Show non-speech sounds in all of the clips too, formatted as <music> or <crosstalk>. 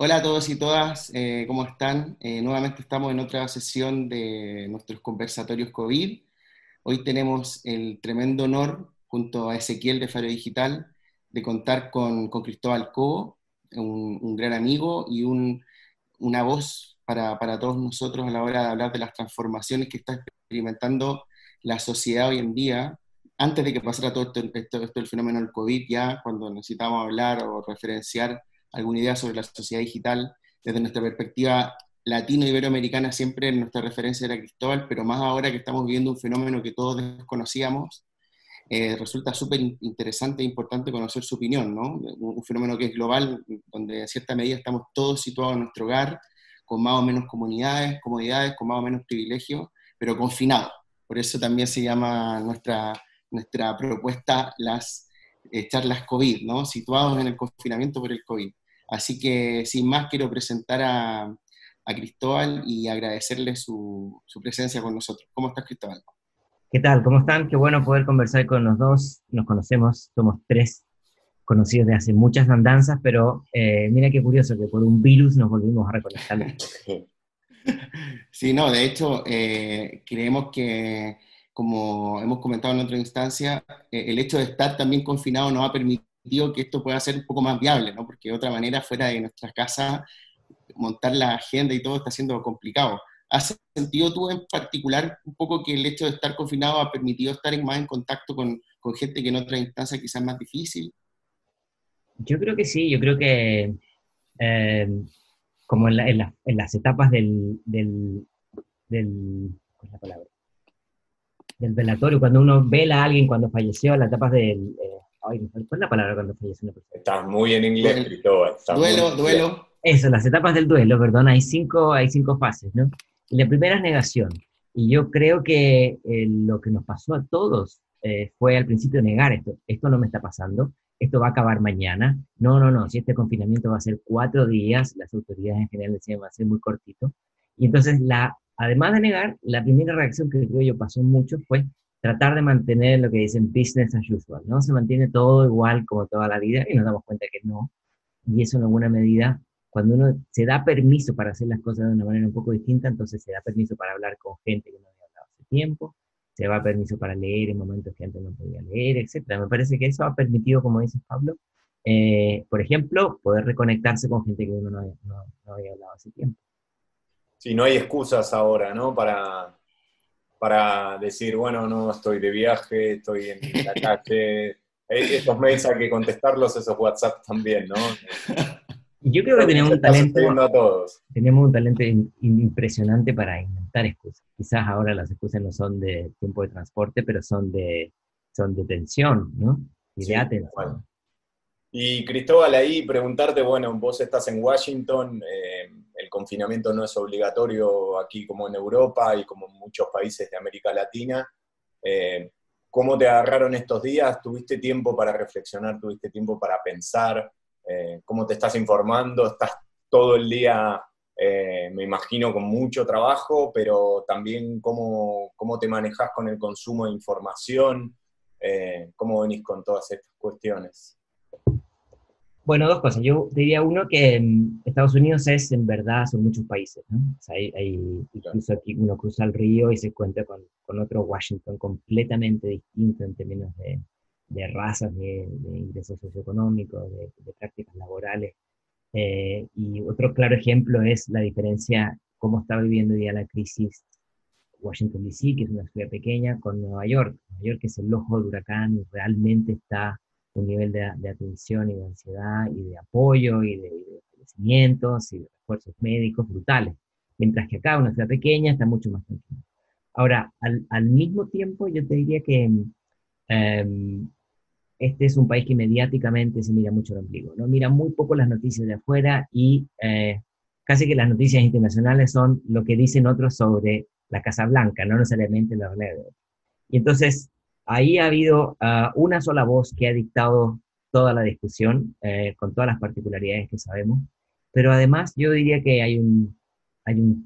Hola a todos y todas, eh, ¿cómo están? Eh, nuevamente estamos en otra sesión de nuestros conversatorios COVID. Hoy tenemos el tremendo honor, junto a Ezequiel de Faro Digital, de contar con, Cristóbal Cobo, un, gran amigo y una voz para, todos nosotros a la hora de hablar de las transformaciones que está experimentando la sociedad hoy en día, antes de que pasara todo esto, esto, esto el fenómeno del COVID, ya cuando necesitamos hablar o referenciar alguna idea sobre la sociedad digital. Desde nuestra perspectiva latino-iberoamericana siempre nuestra referencia era Cristóbal, pero más ahora que estamos viviendo un fenómeno que todos desconocíamos, eh, resulta súper interesante e importante conocer su opinión, ¿no? Un, fenómeno que es global, donde en cierta medida estamos todos situados en nuestro hogar, con más o menos comunidades, comodidades, con más o menos privilegios, pero confinados. Por eso también se llama nuestra, nuestra propuesta las eh, charlas COVID, ¿no? Situados en el confinamiento por el COVID. Así que sin más quiero presentar a, Cristóbal y agradecerle su, presencia con nosotros. ¿Cómo estás, Cristóbal? ¿Qué tal? ¿Cómo están? Qué bueno poder conversar con los dos. Nos conocemos, somos tres conocidos de hace muchas andanzas, pero eh, mira qué curioso que por un virus nos volvimos a reconectar. <laughs> Sí, no, de hecho, eh, creemos que, como hemos comentado en otra instancia, eh, el hecho de estar también confinado nos ha permitido que esto pueda ser un poco más viable, ¿no? Porque de otra manera, fuera de nuestra casa, montar la agenda y todo está siendo complicado. ¿Has sentido tú en particular un poco que el hecho de estar confinado ha permitido estar más en contacto con, gente que en otra instancia quizás más difícil? Yo creo que sí, yo creo que eh, como en, las etapas del, del, del, la palabra? del velatorio, cuando uno vela a alguien cuando falleció, las etapas del, eh, Ay, ¿cuál es la palabra cuando fallece una persona? Estás muy en inglés, Cristóbal. Duelo, duelo. Eso, las etapas del duelo, perdón, hay cinco, hay cinco fases, ¿no? la primera es negación. Y yo creo que eh, lo que nos pasó a todos eh, fue al principio negar esto. Esto no me está pasando, esto va a acabar mañana. No, no, no, si este confinamiento va a ser cuatro días, las autoridades en general decían va a ser muy cortito. Y entonces, la, además de negar, la primera reacción que creo yo pasó mucho fue tratar de mantener lo que dicen business as usual, ¿no? Se mantiene todo igual como toda la vida y nos damos cuenta que no. Y eso en alguna medida, cuando uno se da permiso para hacer las cosas de una manera un poco distinta, entonces se da permiso para hablar con gente que no había hablado hace tiempo, se da permiso para leer en momentos que antes no podía leer, etc. Me parece que eso ha permitido, como dice Pablo, eh, por ejemplo, poder reconectarse con gente que uno no no había hablado hace tiempo. Sí, no hay excusas ahora, ¿no? Para, para decir, bueno, no, estoy de viaje, estoy en la calle. <laughs> Eh, esos mails hay que contestarlos, esos WhatsApp también, ¿no? Yo creo que tenemos un talento. Tenemos un talento impresionante para inventar excusas. Quizás ahora las excusas no son de tiempo de transporte, pero son de, son de tensión, ¿no? Y de atención. Y Cristóbal, ahí preguntarte, bueno, vos estás en Washington, eh, el confinamiento no es obligatorio aquí como en Europa y como en muchos países de América Latina. Eh, ¿Cómo te agarraron estos días? ¿Tuviste tiempo para reflexionar? ¿Tuviste tiempo para pensar? Eh, ¿Cómo te estás informando? ¿Estás todo el día, me imagino, con mucho trabajo, pero también cómo, cómo te manejas con el consumo de información? ¿Cómo venís con todas estas cuestiones? Bueno, dos cosas. Yo diría uno que mm, Estados Unidos es, en verdad, son muchos países, ¿no? O sea, hay, incluso aquí uno cruza el río y se encuentra con, con otro Washington completamente distinto en términos de, de razas, de, ingresos socioeconómicos, de, prácticas laborales. Eh, y otro claro ejemplo es la diferencia, cómo está viviendo hoy día la crisis Washington DC, que es una ciudad pequeña, con Nueva York. Nueva York es el ojo del huracán y realmente está un nivel de, atención y de ansiedad y de apoyo y de, conocimientos y de refuerzos médicos brutales. Mientras que acá, una ciudad pequeña, está mucho más tranquila. Ahora, al, mismo tiempo, yo te diría que em, este es un país que mediáticamente se mira mucho el ombligo, ¿no? Mira muy poco las noticias de afuera y eh, casi que las noticias internacionales son lo que dicen otros sobre la Casa Blanca, no necesariamente la realidad. Y entonces, Ahí ha habido ah, una sola voz que ha dictado toda la discusión, eh, con todas las particularidades que sabemos, pero además yo diría que hay un,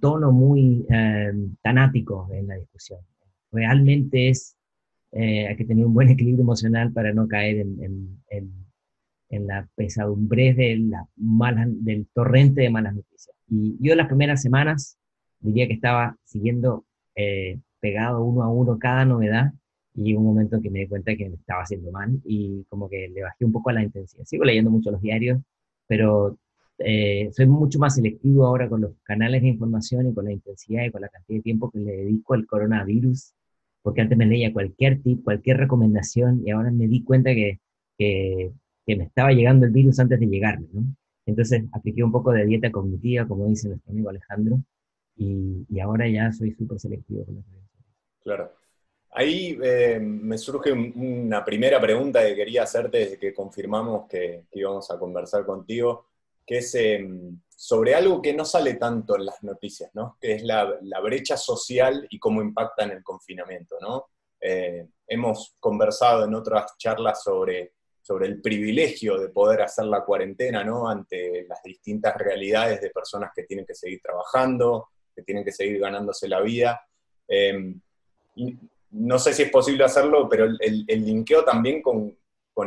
tono muy eh, tanático en la discusión. Realmente es, eh, hay que tener un buen <laughs> equilibrio emocional para no caer en, la pesadumbre del torrente de malas noticias. Y yo las primeras semanas diría que estaba siguiendo eh, pegado uno a uno cada novedad y un momento en que me di cuenta que me estaba haciendo mal y como que le bajé un poco a la intensidad. Sigo leyendo mucho los diarios, pero eh, soy mucho más selectivo ahora con los canales de información y con la intensidad y con la cantidad de tiempo que le dedico al coronavirus, porque antes me leía cualquier tip, cualquier recomendación y ahora me di cuenta que, que, que me estaba llegando el virus antes de llegarme, ¿no? Entonces apliqué un poco de dieta cognitiva, como dice nuestro amigo Alejandro, y, y ahora ya soy súper selectivo con las redes Claro. Ahí eh, me surge una primera pregunta que quería hacerte desde que confirmamos que, íbamos a conversar contigo, que es em, sobre algo que no sale tanto en las noticias, ¿no? que es la, brecha social y cómo impacta en el confinamiento. ¿no? Eh, hemos conversado en otras charlas sobre, sobre el privilegio de poder hacer la cuarentena ¿no? ante las distintas realidades de personas que tienen que seguir trabajando, que tienen que seguir ganándose la vida. Em, no sé si es posible hacerlo, pero el, linkeo también con,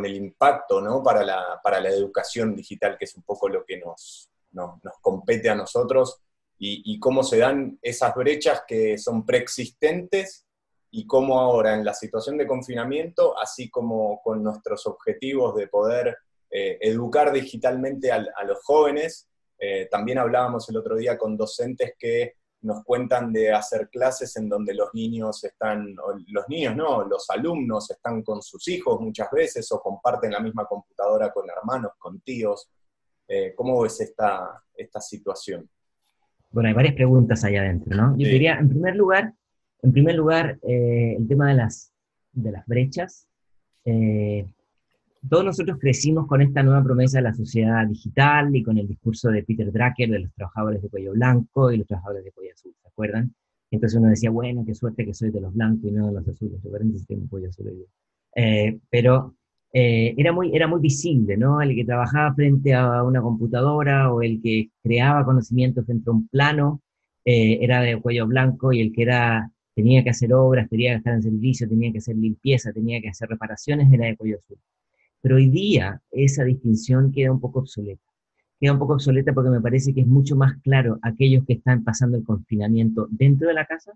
el impacto ¿no? para, la, para la educación digital, que es un poco lo que nos, nos, compete a nosotros, y, cómo se dan esas brechas que son preexistentes y cómo ahora en la situación de confinamiento, así como con nuestros objetivos de poder eh, educar digitalmente a, los jóvenes, eh, también hablábamos el otro día con docentes que nos cuentan de hacer clases en donde los niños están, los niños no, los alumnos están con sus hijos muchas veces o comparten la misma computadora con hermanos, con tíos. Eh, ¿Cómo ves esta, esta situación? Bueno, hay varias preguntas allá adentro, ¿no? Yo diría, en primer lugar, en primer lugar, eh, el tema de las, de las brechas. Eh, todos nosotros crecimos con esta nueva promesa de la sociedad digital y con el discurso de Peter Drucker de los trabajadores de cuello blanco y los trabajadores de cuello azul, ¿se acuerdan? Entonces uno decía, bueno, qué suerte que soy de los blancos y no de los azules, ¿recuerdan si tengo cuello azul eh, pero eh, era, muy, era muy visible, ¿no? El que trabajaba frente a una computadora o el que creaba conocimientos dentro de un plano eh, era de cuello blanco y el que era, tenía que hacer obras, tenía que estar en servicio, tenía que hacer limpieza, tenía que hacer reparaciones, era de cuello azul. Pero hoy día esa distinción queda un poco obsoleta. Queda un poco obsoleta porque me parece que es mucho más claro aquellos que están pasando el confinamiento dentro de la casa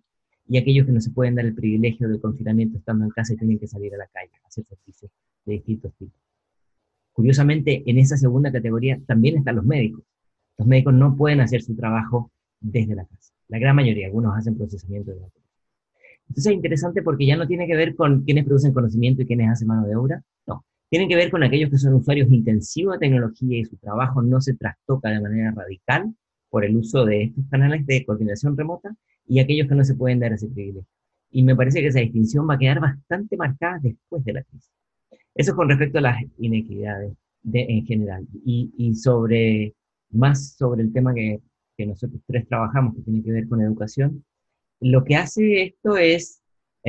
y aquellos que no se pueden dar el privilegio del confinamiento estando en casa y tienen que salir a la calle a hacer servicios de distintos tipos. Curiosamente, en esa segunda categoría también están los médicos. Los médicos no pueden hacer su trabajo desde la casa. La gran mayoría, algunos hacen procesamiento de datos. Entonces es interesante porque ya no tiene que ver con quiénes producen conocimiento y quiénes hacen mano de obra, tienen que ver con aquellos que son usuarios intensivos de tecnología y su trabajo no se trastoca de manera radical por el uso de estos canales de coordinación remota y aquellos que no se pueden dar ese privilegio. Y me parece que esa distinción va a quedar bastante marcada después de la crisis. Eso con respecto a las inequidades de, en general. Y, y, sobre, más sobre el tema que, que nosotros tres trabajamos, que tiene que ver con educación, lo que hace esto es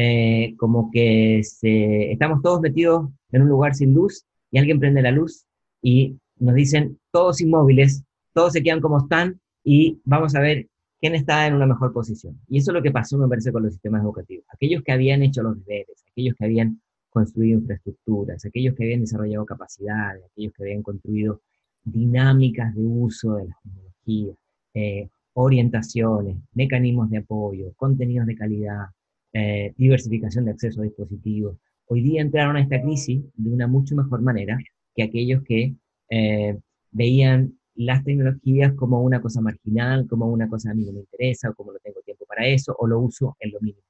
eh, como que se, estamos todos metidos en un lugar sin luz y alguien prende la luz y nos dicen todos inmóviles, todos se quedan como están y vamos a ver quién está en una mejor posición. Y eso es lo que pasó, me parece, con los sistemas educativos. Aquellos que habían hecho los deberes, aquellos que habían construido infraestructuras, aquellos que habían desarrollado capacidades, aquellos que habían construido dinámicas de uso de las tecnologías, eh, orientaciones, mecanismos de apoyo, contenidos de calidad, eh, diversificación de acceso a dispositivos, hoy día entraron a esta crisis de una mucho mejor manera que aquellos que eh, veían las tecnologías como una cosa marginal, como una cosa a mí no me interesa, o como no tengo tiempo para eso, o lo uso en lo mínimo.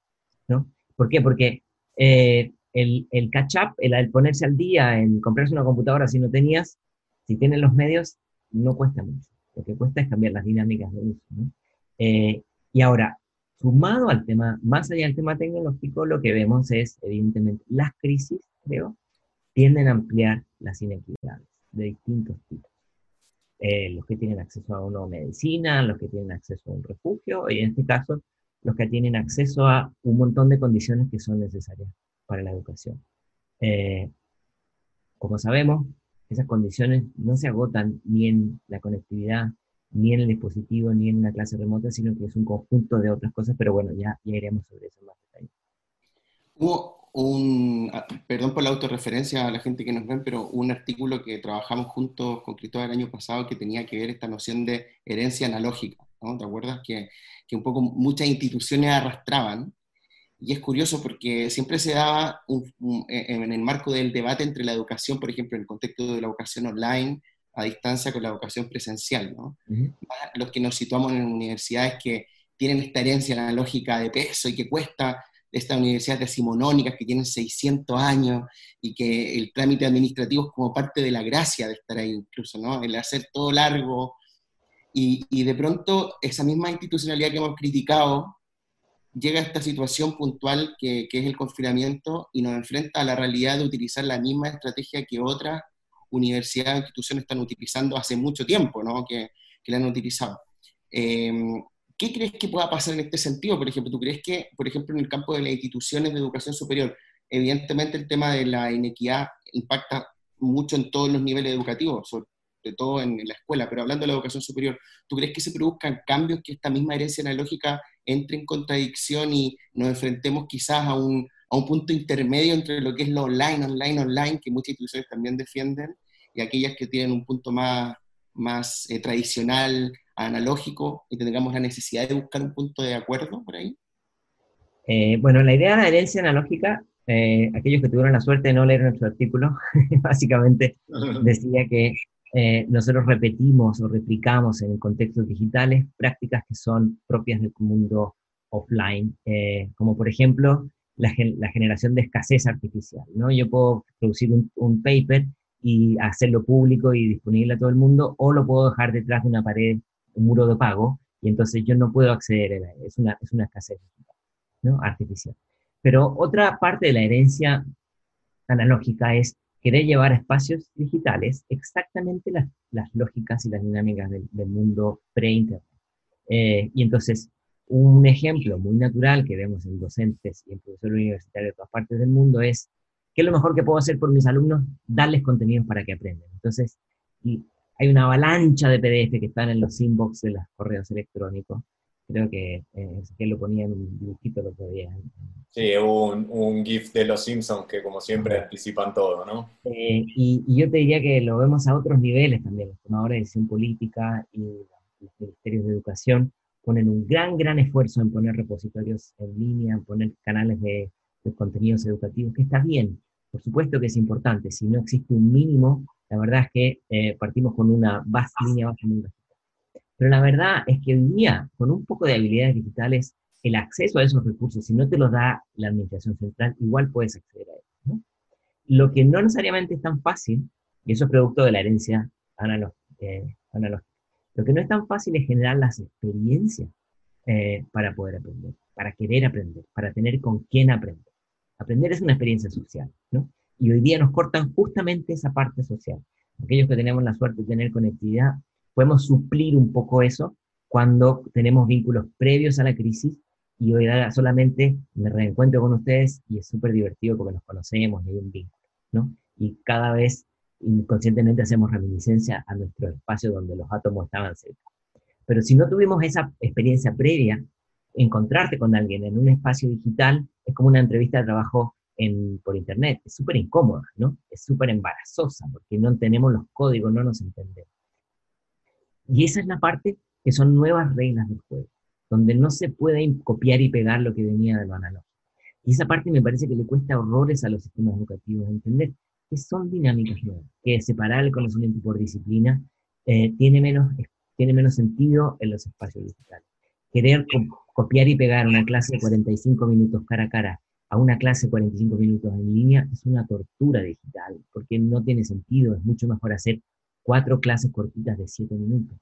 ¿no? ¿Por qué? Porque eh, el, el catch-up, el, ponerse al día en comprarse una computadora si no tenías, si tienes los medios, no cuesta mucho. Lo que cuesta es cambiar las dinámicas de uso. ¿no? y ahora, Sumado al tema, más allá del tema tecnológico, lo que vemos es, evidentemente, las crisis, creo, tienden a ampliar las inequidades de distintos tipos. Eh, los que tienen acceso a una medicina, los que tienen acceso a un refugio, y en este caso, los que tienen acceso a un montón de condiciones que son necesarias para la educación. Eh, como sabemos, esas condiciones no se agotan ni en la conectividad, ni en el dispositivo, ni en una clase remota, sino que es un conjunto de otras cosas, pero bueno, ya, ya iremos sobre eso más detalle. Hugo, un, ah, perdón por la autorreferencia a la gente que nos ven, pero un artículo que trabajamos juntos con Cristóbal el año pasado que tenía que ver esta noción de herencia analógica, ¿no? ¿Te acuerdas? Que, que un poco muchas instituciones arrastraban, y es curioso porque siempre se daba en el marco del debate entre la educación, por ejemplo, en el contexto de la educación online, a distancia con la educación presencial, ¿no? Los que nos situamos en universidades que tienen esta herencia analógica de peso y que cuesta estas universidades decimonónicas que tienen 600 años y que el trámite administrativo es como parte de la gracia de estar ahí incluso, ¿no? El hacer todo largo. Y, y de pronto esa misma institucionalidad que hemos criticado llega a esta situación puntual que, que, es el confinamiento y nos enfrenta a la realidad de utilizar la misma estrategia que otras universidades instituciones están utilizando hace mucho tiempo, ¿no? que, que la han utilizado. Eh, ¿Qué crees que pueda pasar en este sentido? Por ejemplo, ¿tú crees que, por ejemplo, en el campo de las instituciones de educación superior, evidentemente el tema de la inequidad impacta mucho en todos los niveles educativos, sobre todo en, la escuela, pero hablando de la educación superior, ¿tú crees que se produzcan cambios que esta misma herencia analógica entre en contradicción y nos enfrentemos quizás a un, a un punto intermedio entre lo que es lo online, online, online, que muchas instituciones también defienden, y aquellas que tienen un punto más, más eh, tradicional, analógico y tengamos la necesidad de buscar un punto de acuerdo por ahí? Eh, bueno, la idea de la herencia analógica, eh, aquellos que tuvieron la suerte de no leer nuestro artículo, <laughs> básicamente <laughs> decía que eh, nosotros repetimos o replicamos en contextos digitales prácticas que son propias del mundo offline, como por ejemplo la, generación de escasez artificial. ¿no? Yo puedo producir un, un paper y hacerlo público y disponible a todo el mundo, o lo puedo dejar detrás de una pared un muro de pago y entonces yo no puedo acceder a él. Es una, es una escasez artificial. Pero otra parte de la herencia analógica es querer llevar a espacios digitales exactamente las, las lógicas y las dinámicas del, mundo pre-internet. Eh, y entonces, un ejemplo muy natural que vemos en docentes y en profesores universitarios de todas partes del mundo es, ¿qué es lo mejor que puedo hacer por mis alumnos? Darles contenidos para que aprendan. Entonces, y hay una avalancha de PDF que están en los inbox de los correos electrónicos. Creo que eh, que lo ponía en un dibujito lo otro día. Sí, un, un GIF de los Simpsons que como siempre anticipan todo, ¿no? Eh, y, yo te diría que lo vemos a otros niveles también. Los tomadores de decisión política y los ministerios de educación ponen un gran, gran esfuerzo en poner repositorios en línea, en poner canales de, de contenidos educativos, que está bien. Por supuesto que es importante. Si no existe un mínimo la verdad es que eh, partimos con una base, línea base muy bajita. Pero la verdad es que hoy día, con un poco de habilidades digitales, el acceso a esos recursos, si no te los da la administración central, igual puedes acceder a ellos. Lo que no necesariamente es tan fácil, y eso es producto de la herencia eh, analógica, lo que no es tan fácil es generar las experiencias eh, para poder aprender, para querer aprender, para tener con quién aprender. Aprender es una experiencia social, ¿no? y hoy día nos cortan justamente esa parte social. Aquellos que tenemos la suerte de tener conectividad, podemos suplir un poco eso cuando tenemos vínculos previos a la crisis y hoy solamente me reencuentro con ustedes y es súper divertido porque nos conocemos y hay un vínculo, ¿no? Y cada vez inconscientemente hacemos reminiscencia a nuestro espacio donde los átomos estaban cerca. Pero si no tuvimos esa experiencia previa, encontrarte con alguien en un espacio digital es como una entrevista de trabajo por internet. Es súper incómoda, ¿no? Es súper embarazosa porque no tenemos los códigos, no nos entendemos. Y esa es la parte que son nuevas reglas del juego, donde no se puede copiar y pegar lo que venía de lo analógico. Y esa parte me parece que le cuesta horrores a los sistemas educativos entender, que son dinámicas nuevas, que separar el conocimiento por disciplina eh, tiene, menos, tiene menos sentido en los espacios digitales. Querer copiar y pegar una clase de 45 minutos cara a cara a una clase 45 minutos en línea es una tortura digital, porque no tiene sentido, es mucho mejor hacer cuatro clases cortitas de 7 minutos.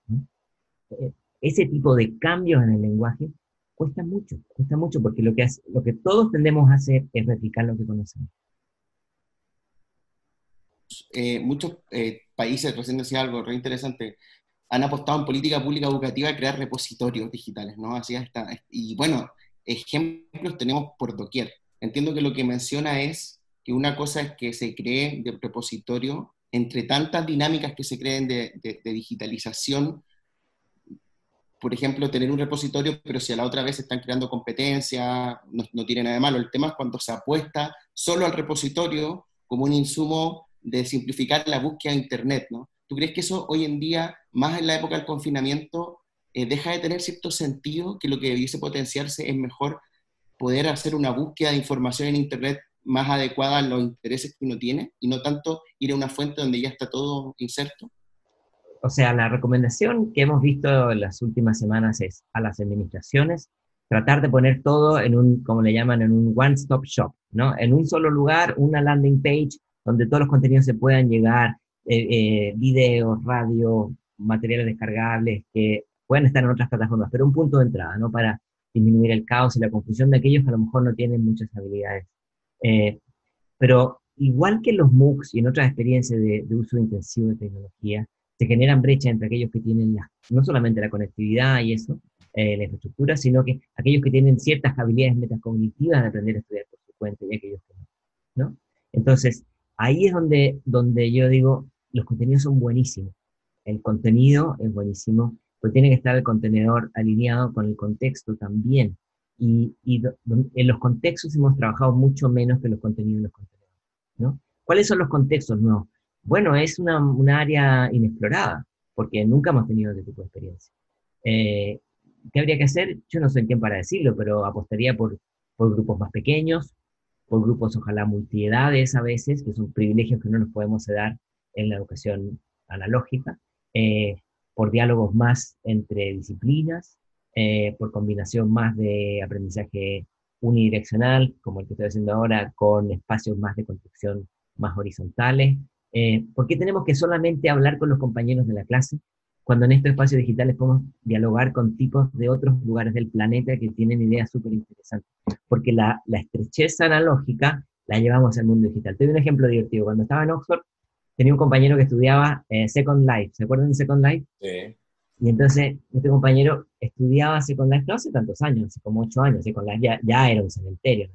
Eh, ese tipo de cambios en el lenguaje cuesta mucho, cuesta mucho, porque lo que, lo que todos tendemos a hacer es replicar lo que conocemos. Eh, muchos eh, países, recién decía algo re interesante, han apostado en política pública educativa a crear repositorios digitales, ¿no? Así está, y bueno, ejemplos tenemos por doquier. Entiendo que lo que menciona es que una cosa es que se cree de repositorio entre tantas dinámicas que se creen de, digitalización, por ejemplo, tener un repositorio, pero si a la otra vez están creando competencia, no, tiene nada de malo. El tema es cuando se apuesta solo al repositorio como un insumo de simplificar la búsqueda de Internet, ¿no? ¿Tú crees que eso hoy en día, más en la época del confinamiento, eh, deja de tener cierto sentido, que lo que debiese potenciarse es mejor poder hacer una búsqueda de información en Internet más adecuada a los intereses que uno tiene y no tanto ir a una fuente donde ya está todo inserto? o sea, la recomendación que hemos visto en las últimas semanas es a las administraciones tratar de poner todo en un, como le llaman, en un one-stop shop, ¿no? En un solo lugar, una landing page donde todos los contenidos se puedan llegar, eh, eh, videos, radio, materiales descargables que puedan estar en otras plataformas, pero un punto de entrada, ¿no? Para disminuir el caos y la confusión de aquellos que a lo mejor no tienen muchas habilidades. Eh, pero igual que los MOOCs y en otras experiencias de, de uso intensivo de tecnología, se generan brechas entre aquellos que tienen no solamente la conectividad y eso, eh, la infraestructura, sino que aquellos que tienen ciertas habilidades metacognitivas de aprender a estudiar por su cuenta y aquellos que no. ¿no? Entonces, ahí es donde, donde yo digo, los contenidos son buenísimos. El contenido es buenísimo, pero tiene que estar el contenedor alineado con el contexto también. Y, y en los contextos hemos trabajado mucho menos que los contenidos en los contenedores. ¿no? ¿Cuáles son los contextos nuevos? Bueno, es una, área inexplorada, porque nunca hemos tenido ese tipo de experiencia. Eh, ¿Qué habría que hacer? Yo no soy quien para decirlo, pero apostaría por, por grupos más pequeños, por grupos ojalá multiedades a veces, que son privilegios que no nos podemos dar en la educación analógica, eh, por diálogos más entre disciplinas, eh, por combinación más de aprendizaje unidireccional, como el que estoy haciendo ahora, con espacios más de construcción más horizontales, eh, ¿Por qué tenemos que solamente hablar con los compañeros de la clase cuando en estos espacios digitales podemos dialogar con tipos de otros lugares del planeta que tienen ideas súper interesantes? Porque la, la estrechez analógica la llevamos al mundo digital. Te doy un ejemplo divertido. Cuando estaba en Oxford, tenía un compañero que estudiaba eh, Second Life. ¿Se acuerdan de Second Life? Sí. Y entonces, este compañero estudiaba Second Life no hace tantos años, hace como ocho años. Second Life ya, ya era un cementerio.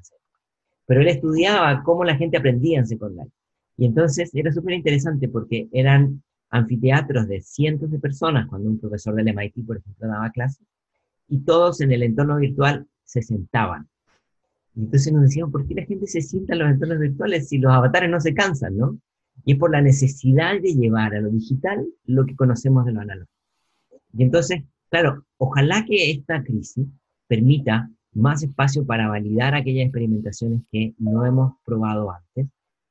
Pero él estudiaba cómo la gente aprendía en Second Life. Y entonces era súper interesante porque eran anfiteatros de cientos de personas cuando un profesor del MIT, por ejemplo, daba clases, y todos en el entorno virtual se sentaban. Y entonces nos decían, ¿por qué la gente se sienta en los entornos virtuales si los avatares no se cansan, no? Y es por la necesidad de llevar a lo digital lo que conocemos de lo analógico. Y entonces, claro, ojalá que esta crisis permita más espacio para validar aquellas experimentaciones que no hemos probado antes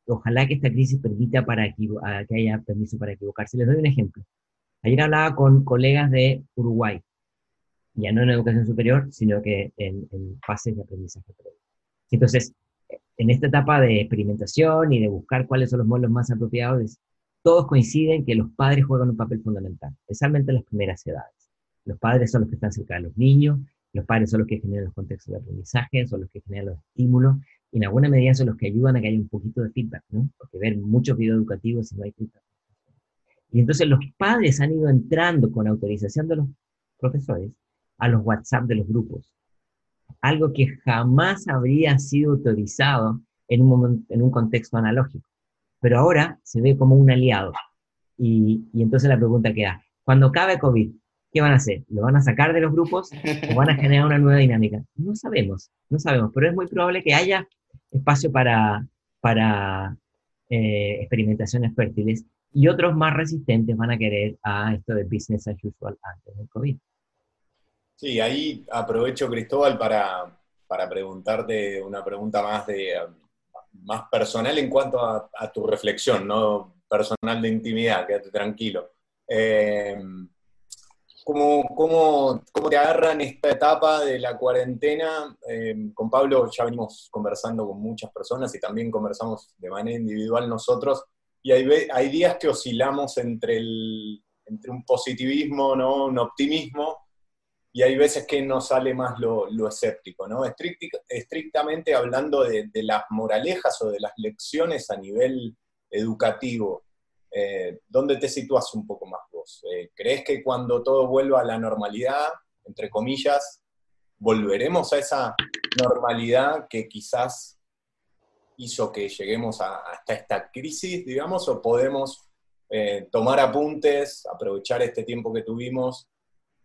ojalá que esta crisis permita para que haya permiso para equivocarse. Les doy un ejemplo. Ayer hablaba con colegas de Uruguay, ya no en educación superior, sino que en, fases de aprendizaje previo. Entonces, en esta etapa de experimentación y de buscar cuáles son los modelos más apropiados, todos coinciden que los padres juegan un papel fundamental, especialmente en las primeras edades. Los padres son los que están cerca de los niños, los padres son los que generan los contextos de aprendizaje, son los que generan los estímulos, y en alguna medida son los que ayudan a que haya un poquito de feedback, ¿no? Porque ver muchos videos educativos y no hay feedback. Y entonces los padres han ido entrando con autorización de los profesores a los WhatsApp de los grupos. Algo que jamás habría sido autorizado en un, en un contexto analógico. Pero ahora se ve como un aliado. Y, y entonces la pregunta queda, cuando acabe COVID, ¿qué van a hacer? ¿Lo van a sacar de los grupos o van a generar una nueva dinámica? No sabemos, no sabemos, pero es muy probable que haya espacio para, para eh, experimentaciones fértiles y otros más resistentes van a querer a esto de business as usual antes del COVID. Sí, ahí aprovecho, Cristóbal, para, para preguntarte una pregunta más, de, más personal en cuanto a, tu reflexión, no personal de intimidad, quédate tranquilo. Eh, ¿Cómo, cómo, cómo te agarran esta etapa de la cuarentena? Eh, con Pablo ya venimos conversando con muchas personas y también conversamos de manera individual nosotros, y hay, hay días que oscilamos entre, el, entre un positivismo, ¿no? un optimismo, y hay veces que nos sale más lo, lo escéptico. ¿no? estrictamente hablando de, de las moralejas o de las lecciones a nivel educativo, eh, ¿dónde te sitúas un poco más vos? Eh, ¿Crees que cuando todo vuelva a la normalidad, entre comillas, volveremos a esa normalidad que quizás hizo que lleguemos hasta esta crisis, digamos, o podemos eh, tomar apuntes, aprovechar este tiempo que tuvimos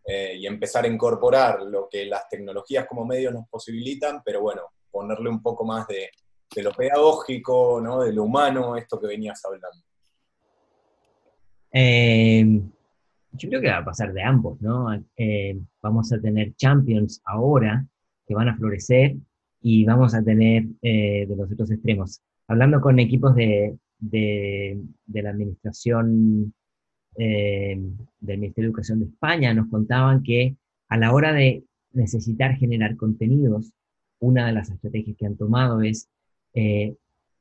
y empezar a incorporar lo que las tecnologías como medios nos posibilitan, pero bueno, ponerle un poco más de, lo pedagógico, ¿no? de lo humano, esto que venías hablando. Eh, yo creo que va a pasar de ambos, ¿no? Eh, vamos a tener champions ahora que van a florecer y vamos a tener de los otros extremos. Hablando con equipos de, de, la administración eh, del Ministerio de Educación de España nos contaban que a la hora de necesitar generar contenidos, una de las estrategias que han tomado es eh,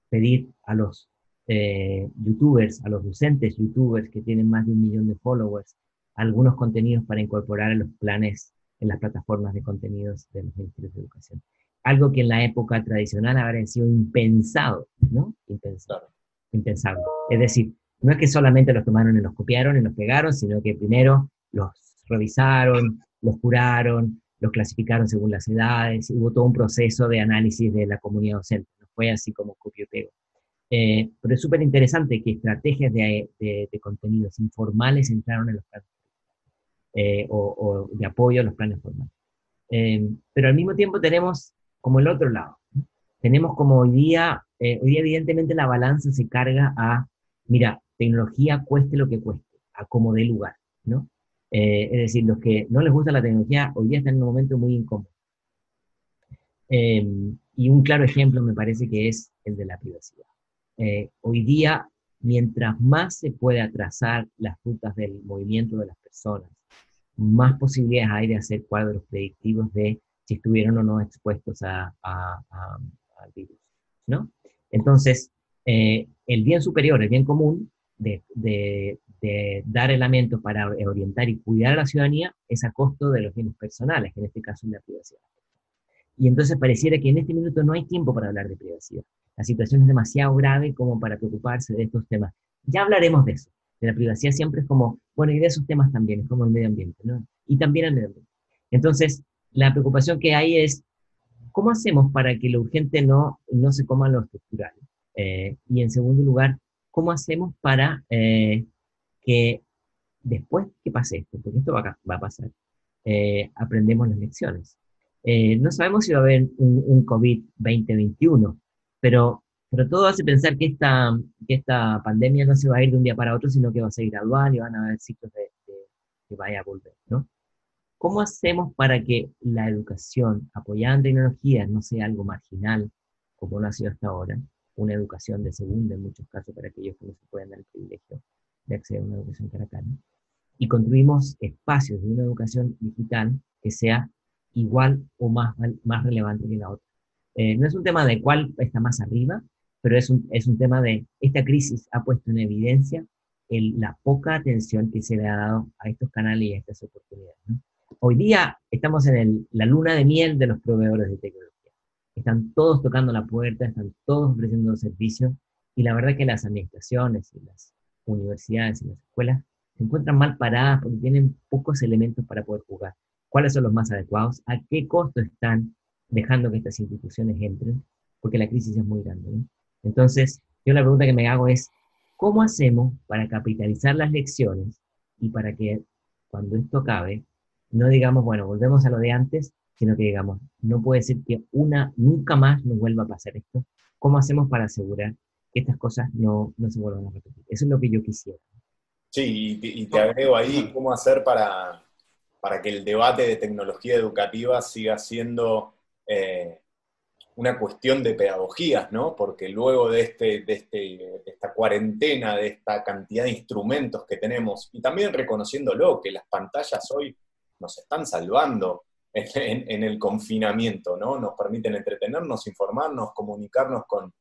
pedir a los eh, youtubers, a los docentes youtubers que tienen más de un millón de followers, algunos contenidos para incorporar en los planes, en las plataformas de contenidos de los ministerios de educación. Algo que en la época tradicional habría sido impensado, ¿no? Impensado. Impensable. Es decir, no es que solamente los tomaron y los copiaron y los pegaron, sino que primero los revisaron, los curaron, los clasificaron según las edades, hubo todo un proceso de análisis de la comunidad docente, no fue así como copio pego. Eh, pero es súper interesante que estrategias de, contenidos informales entraron en los planes eh, o, de apoyo a los planes formales. Eh, pero al mismo tiempo tenemos como el otro lado. Tenemos como hoy día, hoy día evidentemente la balanza se carga a, mira, tecnología cueste lo que cueste, a como dé lugar, ¿no? Eh, es decir, los que no les gusta la tecnología hoy día están en un momento muy incómodo. Em, y un claro ejemplo me parece que es el de la privacidad. Eh, hoy día, mientras más se puede atrasar las rutas del movimiento de las personas, más posibilidades hay de hacer cuadros predictivos de si estuvieron o no expuestos a, al virus, ¿no? Entonces, eh, el bien superior, el bien común, de, dar elementos para orientar y cuidar a la ciudadanía es a costo de los bienes personales, en este caso la privacidad. Y entonces pareciera que en este minuto no hay tiempo para hablar de privacidad. La situación es demasiado grave como para preocuparse de estos temas. Ya hablaremos de eso. De la privacidad siempre es como, bueno, y de esos temas también, es como el medio ambiente, ¿no? Y también el medio ambiente. Entonces, la preocupación que hay es, ¿cómo hacemos para que lo urgente no, no se coma lo estructural? Eh, y en segundo lugar, ¿cómo hacemos para eh, que después que pase esto, porque esto va a, pasar, eh, aprendemos las lecciones? Eh, no sabemos si va a haber un, COVID-2021, pero, pero todo hace pensar que esta, que esta pandemia no se va a ir de un día para otro, sino que va a ser gradual y van a haber ciclos de, que vaya a volver, ¿no? ¿Cómo hacemos para que la educación apoyada en tecnologías no sea algo marginal, como lo ha sido hasta ahora, una educación de segunda en muchos casos para aquellos que no se pueden dar el privilegio de acceder a una educación caracana. Y construimos espacios de una educación digital que sea igual o más, más relevante que la otra. Eh, no es un tema de cuál está más arriba, pero es un, es un tema de esta crisis ha puesto en evidencia la poca atención que se le ha dado a estos canales y a estas oportunidades. Hoy día estamos en el, la luna de miel de los proveedores de tecnología están todos tocando la puerta, están todos ofreciendo servicios, y la verdad que las administraciones las universidades y las escuelas se encuentran mal paradas porque tienen pocos elementos para poder jugar. ¿Cuáles son los más adecuados? ¿A qué costo están dejando que estas instituciones entren? Porque la crisis es muy grande. Entonces, yo la pregunta que me hago es, ¿cómo hacemos para capitalizar las lecciones y para que cuando esto acabe, no digamos, bueno, volvemos a lo de antes, sino que digamos, no puede ser que una nunca más nos vuelva a pasar esto. ¿Cómo hacemos para asegurar que estas cosas no, no se vuelvan a repetir? Eso es lo que yo quisiera. Sí, y te, agrego ahí cómo hacer para, para que el debate de tecnología educativa siga siendo eh, una cuestión de pedagogías, ¿no? Porque luego de, este, de, este, esta cuarentena, de esta cantidad de instrumentos que tenemos, y también reconociéndolo, que las pantallas hoy nos están salvando en, el confinamiento, ¿no? Nos permiten entretenernos, informarnos, comunicarnos con,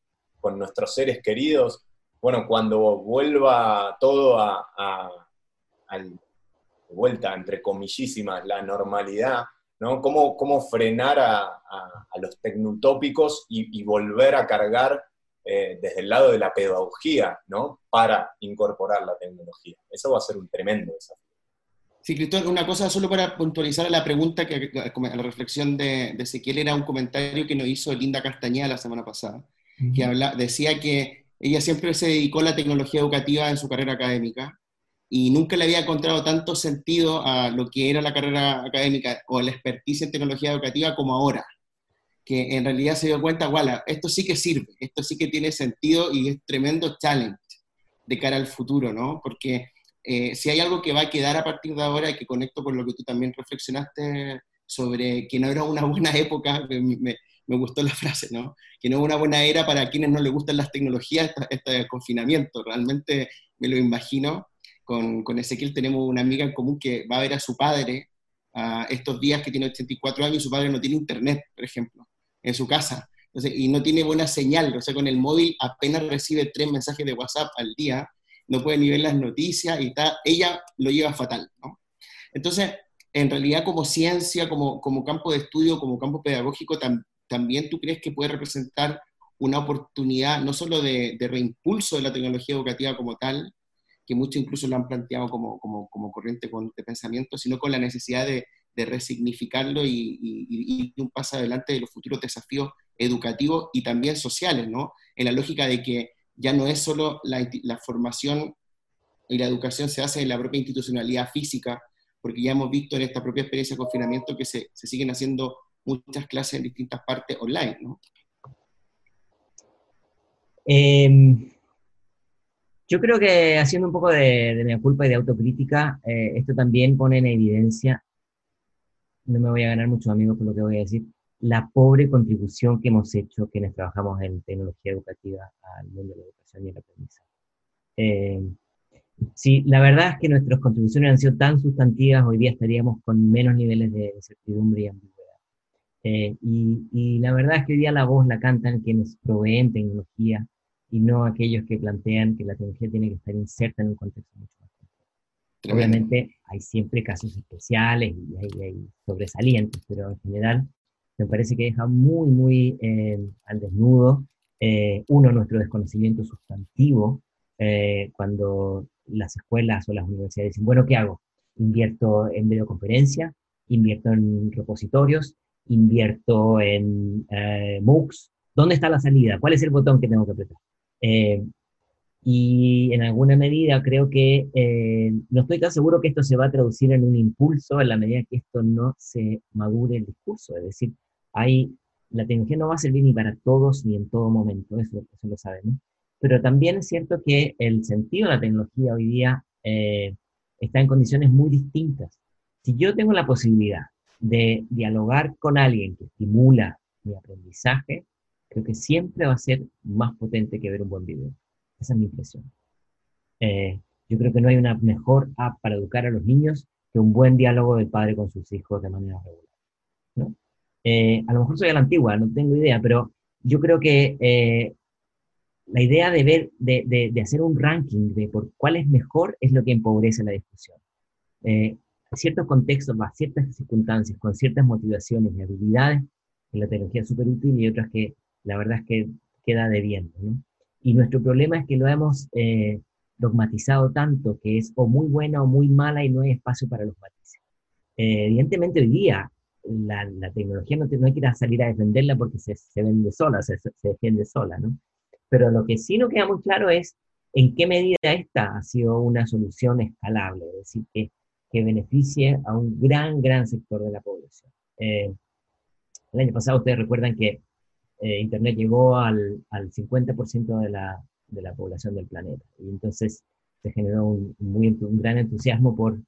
nuestros seres queridos. Bueno, cuando vuelva todo a, vuelta, entre comillísimas, la normalidad, ¿no? ¿Cómo, cómo frenar a, los tecnotópicos y, volver a cargar eh, desde el lado de la pedagogía, ¿no? Para incorporar la tecnología. Eso va a ser un tremendo desafío. Sí, Cristóbal, una cosa solo para puntualizar a la pregunta, que, a la reflexión de, Ezequiel, era un comentario que nos hizo Linda Castañeda la semana pasada, que habla, decía que ella siempre se dedicó a la tecnología educativa en su carrera académica, y nunca le había encontrado tanto sentido a lo que era la carrera académica o la experticia en tecnología educativa como ahora, que en realidad se dio cuenta, voilà, esto sí que sirve, esto sí que tiene sentido y es tremendo challenge de cara al futuro, ¿no? Porque eh, si hay algo que va a quedar a partir de ahora y que conecto con lo que tú también reflexionaste sobre que no era una buena época, me, me gustó la frase, ¿no? Que no es una buena era para quienes no les gustan las tecnologías, este, confinamiento. Realmente me lo imagino. Con, con, Ezequiel tenemos una amiga en común que va a ver a su padre estos días que tiene 84 años y su padre no tiene internet, por ejemplo, en su casa. Entonces, y no tiene buena señal, o sea, con el móvil apenas recibe tres mensajes de WhatsApp al día, no puede ni ver las noticias y está, ella lo lleva fatal, ¿no? Entonces, en realidad como ciencia, como, como campo de estudio, como campo pedagógico, también tú crees que puede representar una oportunidad no solo de, reimpulso de la tecnología educativa como tal, que muchos incluso lo han planteado como, como, como corriente de pensamiento, sino con la necesidad de, resignificarlo y, un paso adelante de los futuros desafíos educativos y también sociales, ¿no? En la lógica de que ya no es solo la, formación y la educación se hace en la propia institucionalidad física, porque ya hemos visto en esta propia experiencia de confinamiento que se, se siguen haciendo muchas clases en distintas partes online, ¿no? Em, yo creo que haciendo un poco de, mi culpa y de autocrítica, eh, esto también pone en evidencia, no me voy a ganar muchos amigos por lo que voy a decir, la pobre contribución que hemos hecho quienes trabajamos en tecnología educativa al mundo de la educación y el aprendizaje. Eh, sí, la verdad es que nuestras contribuciones han sido tan sustantivas, hoy día estaríamos con menos niveles de incertidumbre y ambigüedad. Eh, y, la verdad es que hoy día la voz la cantan quienes proveen tecnología y no aquellos que plantean que la tecnología tiene que estar inserta en un contexto mucho más. Obviamente hay siempre casos especiales y hay, sobresalientes, pero en general me parece que deja muy, muy eh, al desnudo, eh, uno, nuestro desconocimiento sustantivo, cuando las escuelas o las universidades dicen, bueno, ¿qué hago? Invierto en videoconferencia, invierto en repositorios, invierto en eh, MOOCs, ¿dónde está la salida? ¿Cuál es el botón que tengo que apretar? Eh, y en alguna medida creo que eh, no estoy tan seguro que esto se va a traducir en un impulso en la medida que esto no se madure el discurso. Es decir, hay, la tecnología no va a servir ni para todos ni en todo momento, eso, eso lo sabemos. Pero también es cierto que el sentido de la tecnología hoy día está en condiciones muy distintas. Si yo tengo la posibilidad de dialogar con alguien que estimula mi aprendizaje, creo que siempre va a ser más potente que ver un buen video. Esa es mi impresión. Eh, yo creo que no hay una mejor app para educar a los niños que un buen diálogo del padre con sus hijos de manera regular. Eh, a lo mejor soy a la antigua, no tengo idea, pero yo creo que eh, la idea de ver, de, de, hacer un ranking de por cuál es mejor es lo que empobrece la discusión ciertos contextos, a ciertas circunstancias, con ciertas motivaciones y habilidades, que la tecnología es súper útil y otras que la verdad es que queda debiendo. ¿no? Y nuestro problema es que lo hemos eh, dogmatizado tanto que es o muy buena o muy mala y no hay espacio para los matices. Eh, evidentemente hoy día la, la tecnología no, no, hay que salir a defenderla porque se, se vende sola, se, se, defiende sola, ¿no? Pero lo que sí no queda muy claro es en qué medida esta ha sido una solución escalable, es decir, que que beneficie a un gran, gran sector de la población. Eh, el año pasado ustedes recuerdan que eh, Internet llegó al, al 50% de la, de la, población del planeta. Y entonces se generó un, muy, un gran entusiasmo por,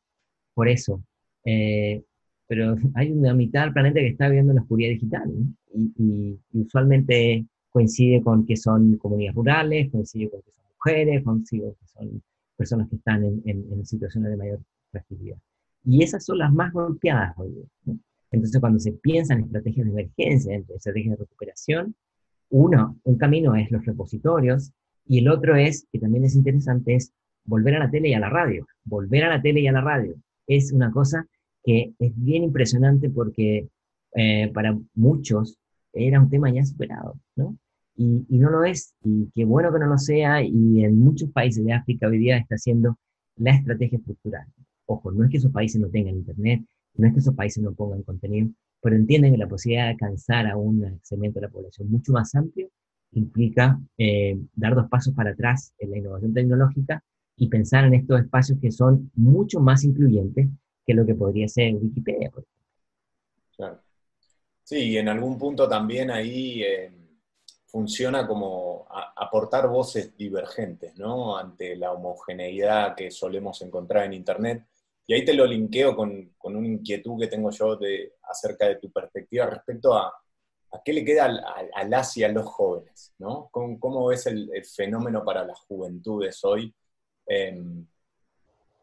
por eso. Eh, pero <laughs> hay una mitad del planeta que está viviendo en la oscuridad digital. Y, usualmente coincide con que son comunidades rurales, coincide con que son mujeres, coincide con que son personas que están en, en, situaciones de mayor y esas son las más golpeadas hoy. Entonces, cuando se piensa en estrategias de emergencia, en estrategias de recuperación, uno, un camino es los repositorios y el otro es, que también es interesante, es volver a la tele y a la radio. Volver a la tele y a la radio es una cosa que es bien impresionante porque eh, para muchos era un tema ya superado, ¿no? Y, y, no lo es, y qué bueno que no lo sea, y en muchos países de África hoy día está haciendo la estrategia estructural. Ojo, no es que esos países no tengan internet, no es que esos países no pongan contenido, pero entienden que la posibilidad de alcanzar a un segmento de la población mucho más amplio implica eh, dar dos pasos para atrás en la innovación tecnológica y pensar en estos espacios que son mucho más incluyentes que lo que podría ser Wikipedia. Por claro. Sí, y en algún punto también ahí eh, funciona como aportar voces divergentes, ¿no? Ante la homogeneidad que solemos encontrar en Internet. Y ahí te lo linkeo con, con una inquietud que tengo yo de, acerca de tu perspectiva respecto a, a qué le queda al, al, a los jóvenes, ¿no? ¿Cómo, cómo ves el, fenómeno para las juventudes hoy? Em,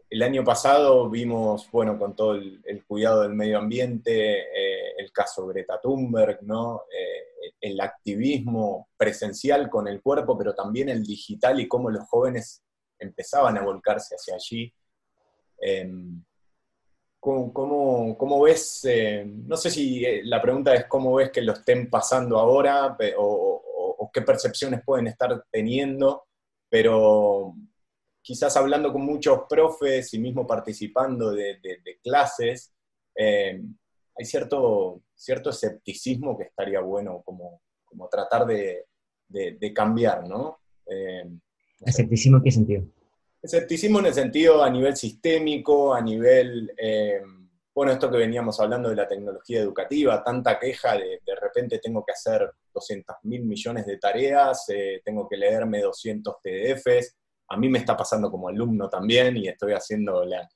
el año pasado vimos, bueno, con todo el, cuidado del medio ambiente, eh, el caso Greta Thunberg, ¿no? Eh, el activismo presencial con el cuerpo, pero también el digital y cómo los jóvenes empezaban a volcarse hacia allí. Em, ¿Cómo, ves, eh, no sé si la pregunta es cómo ves que lo estén pasando ahora o, qué percepciones pueden estar teniendo, pero quizás hablando con muchos profes y mismo participando de, clases, eh, hay cierto, cierto escepticismo que estaría bueno como, como tratar de, cambiar, ¿no? Eh, ¿Escepticismo en qué sentido? Escepticismo en el sentido a nivel sistémico, a nivel, eh, bueno, esto que veníamos hablando de la tecnología educativa, tanta queja de de repente tengo que hacer 200 mil millones de tareas, tengo que leerme 200 PDFs, a mí me está pasando como alumno también y estoy haciendo la,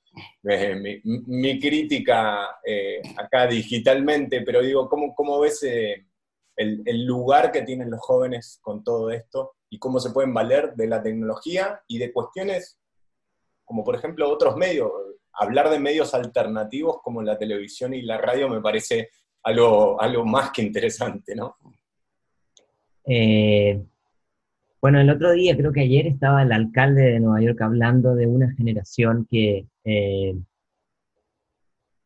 eh, mi, crítica eh, acá digitalmente, pero digo, ¿cómo, cómo ves eh, el, el, lugar que tienen los jóvenes con todo esto y cómo se pueden valer de la tecnología y de cuestiones como por ejemplo otros medios? Hablar de medios alternativos como la televisión y la radio me parece algo, algo más que interesante, ¿no? Eh, bueno, el otro día, creo que ayer, estaba el alcalde de Nueva York hablando de una generación que, eh,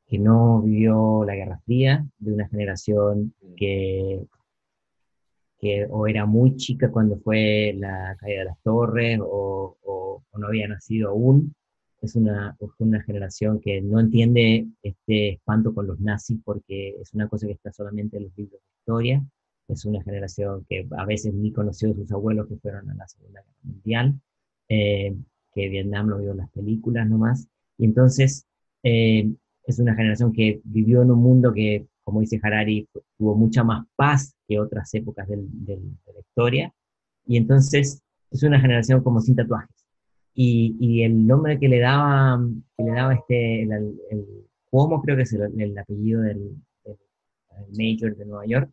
que no vivió la Guerra Fría, de una generación que, que o era muy chica cuando fue la caída de las torres o, no había nacido aún. Es una, una generación que no entiende este espanto con los nazis porque es una cosa que está solamente en los libros de historia es una generación que a veces ni conoció a sus abuelos que fueron a la Segunda Guerra Mundial, eh, que Vietnam lo vio en las películas nomás, y entonces eh, es una generación que vivió en un mundo que, como dice Harari, tuvo mucha más paz que otras épocas de la historia, y entonces es una generación como sin tatuajes. Y, el nombre que le daba, que le daba este, el, el, Cuomo, creo que es el, apellido del, del Major de Nueva York,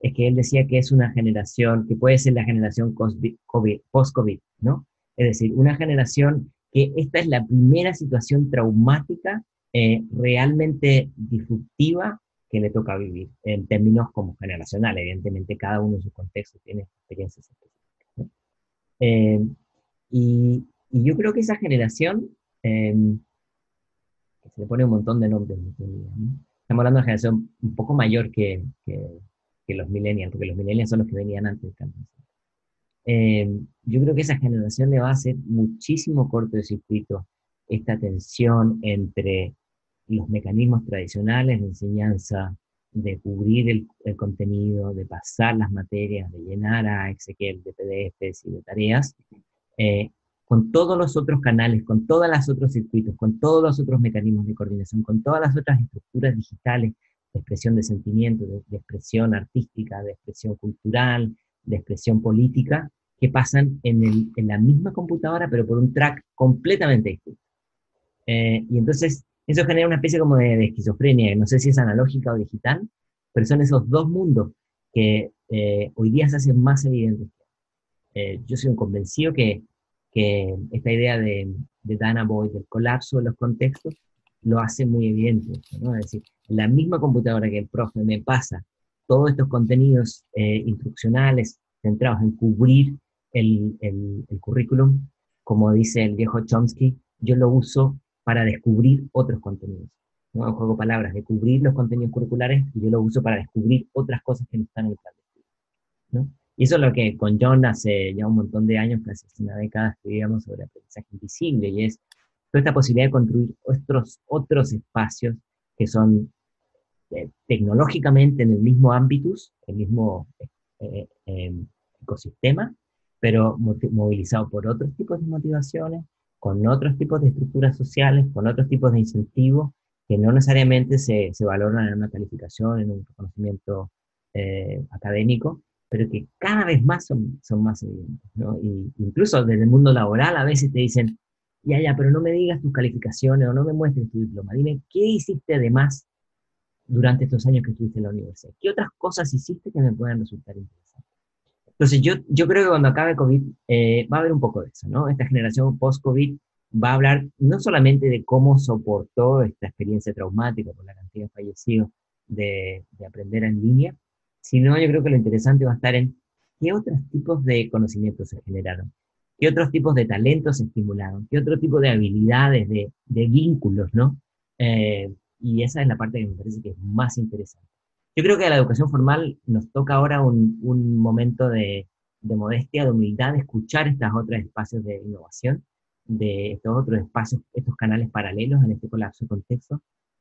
es que él decía que es una generación, que puede ser la generación post-COVID, ¿no? Es decir, una generación que esta es la primera situación traumática eh, realmente disruptiva que le toca vivir, en términos como generacionales. Evidentemente, cada uno en su contexto tiene experiencias específicas. Eh, y, yo creo que esa generación, eh, se le pone un montón de nombres, estamos hablando de una generación un poco mayor que los millennials, porque los millennials son los que venían antes cambio. Eh, yo creo que esa generación le va a hacer muchísimo corto de circuito esta tensión entre los mecanismos tradicionales de enseñanza, de cubrir el, contenido, de pasar las materias, de llenar a Ezequiel de PDFs y de tareas, eh, con todos los otros canales, con todos los otros circuitos, con todos los otros mecanismos de coordinación, con todas las otras estructuras digitales de expresión de sentimiento, de, expresión artística, de expresión cultural, de expresión política, que pasan en, la misma computadora, pero por un track completamente distinto. Eh, y entonces eso genera una especie como de, esquizofrenia, no sé si es analógica o digital, pero son esos dos mundos que eh, hoy día se hacen más evidentes. Eh, yo soy un convencido que, que esta idea de, de Dana Boyd, del colapso de los contextos, lo hace muy evidente. ¿no? Es decir, la misma computadora que el profe me pasa todos estos contenidos eh, instruccionales centrados en cubrir el, el, currículum, como dice el viejo Chomsky, yo lo uso para descubrir otros contenidos. ¿no? Juego palabras, de cubrir los contenidos curriculares y yo lo uso para descubrir otras cosas que no están en el plan de estudio. ¿no? Y eso es lo que con John hace ya un montón de años, casi una década, escribíamos sobre aprendizaje invisible, y es toda esta posibilidad de construir otros, otros espacios que son eh, tecnológicamente en el mismo ámbito, el mismo eh, em, ecosistema, pero movilizado por otros tipos de motivaciones, con otros tipos de estructuras sociales, con otros tipos de incentivos que no necesariamente se, se valoran en una calificación, en un reconocimiento eh, académico, pero que cada vez más son, son más evidentes. ¿no? Y incluso desde el mundo laboral a veces te dicen, ya, ya, pero no me digas tus calificaciones o no me muestres tu diploma, dime qué hiciste de más durante estos años que estuviste en la universidad, qué otras cosas hiciste que me puedan resultar interesantes. Entonces yo, yo creo que cuando acabe COVID eh, va a haber un poco de eso, ¿no? Esta generación post-COVID va a hablar no solamente de cómo soportó esta experiencia traumática por la cantidad de fallecidos de, de aprender en línea, sino yo creo que lo interesante va a estar en qué otros tipos de conocimientos se generaron, qué otros tipos de talentos se estimularon, qué otro tipo de habilidades, de, de vínculos, ¿no? Eh, y esa es la parte que me parece que es más interesante. Yo creo que a la educación formal nos toca ahora un, un momento de, de, modestia, de humildad, de escuchar estos otros espacios de innovación, de estos otros espacios, estos canales paralelos en este colapso de contexto,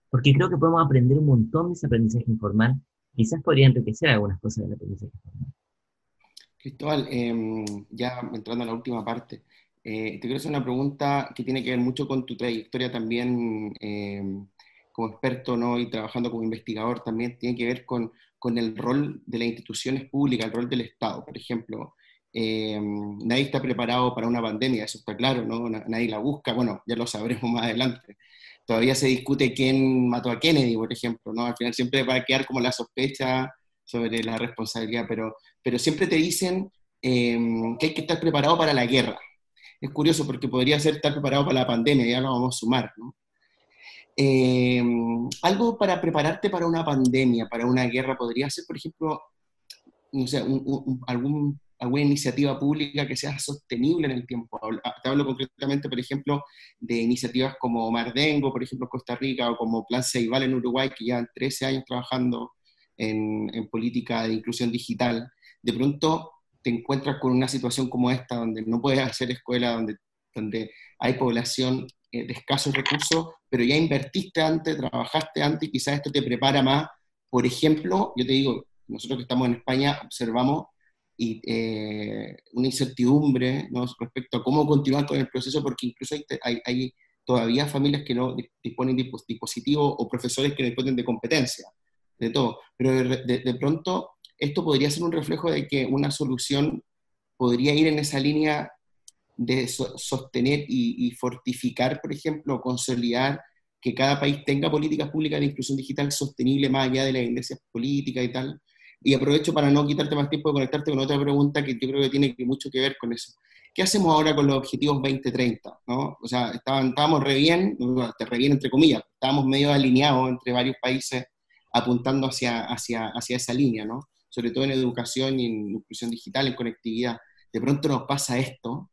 porque creo que podemos aprender un montón de ese aprendizaje informal. Quizás podría enriquecer algunas cosas de la aprendizaje Cristóbal, eh, ya entrando a la última parte, eh, te quiero hacer una pregunta que tiene que ver mucho con tu trayectoria también eh, como experto ¿no? y trabajando como investigador también, tiene que ver con, con el rol de las instituciones públicas, el rol del Estado, por ejemplo. Em, nadie está preparado para una pandemia, eso está claro, ¿no? nadie la busca, bueno, ya lo sabremos <laughs> más adelante todavía se discute quién mató a Kennedy, por ejemplo, ¿no? Al final siempre va a quedar como la sospecha sobre la responsabilidad, pero, pero siempre te dicen em, que hay que estar preparado para la guerra. Es curioso porque podría ser estar preparado para la pandemia, ya lo vamos a sumar, ¿no? Em, algo para prepararte para una pandemia, para una guerra, podría ser, por ejemplo, sé, algún alguna iniciativa pública que sea sostenible en el tiempo. Ah, te hablo concretamente, por ejemplo, de iniciativas como Mardengo, por ejemplo, en Costa Rica, o como Plan Ceibal en Uruguay, que llevan 13 años trabajando en, en, política de inclusión digital. De pronto te encuentras con una situación como esta, donde no puedes hacer escuela, donde, donde hay población eh, de escasos recursos, pero ya invertiste antes, trabajaste antes, y quizás esto te prepara más. Por ejemplo, yo te digo, nosotros que estamos en España observamos y eh, una incertidumbre ¿no? respecto a cómo continuar con el proceso, porque incluso hay, hay, todavía familias que no disponen de dispositivos o profesores que disponen de competencia, de todo. Pero de, de, pronto esto podría ser un reflejo de que una solución podría ir en esa línea de sostener y, y, fortificar, por ejemplo, consolidar que cada país tenga políticas públicas de inclusión digital sostenible más allá de las iglesias políticas y tal, y aprovecho para no quitarte más tiempo de conectarte con otra pregunta que yo creo que tiene mucho que ver con eso. ¿Qué hacemos ahora con los objetivos 2030? ¿no? O sea, estaban, estábamos re bien, re bien entre comillas, estábamos medio alineados entre varios países apuntando hacia, hacia, hacia esa línea, ¿no? sobre todo en educación y en inclusión digital, en conectividad. De pronto nos pasa esto,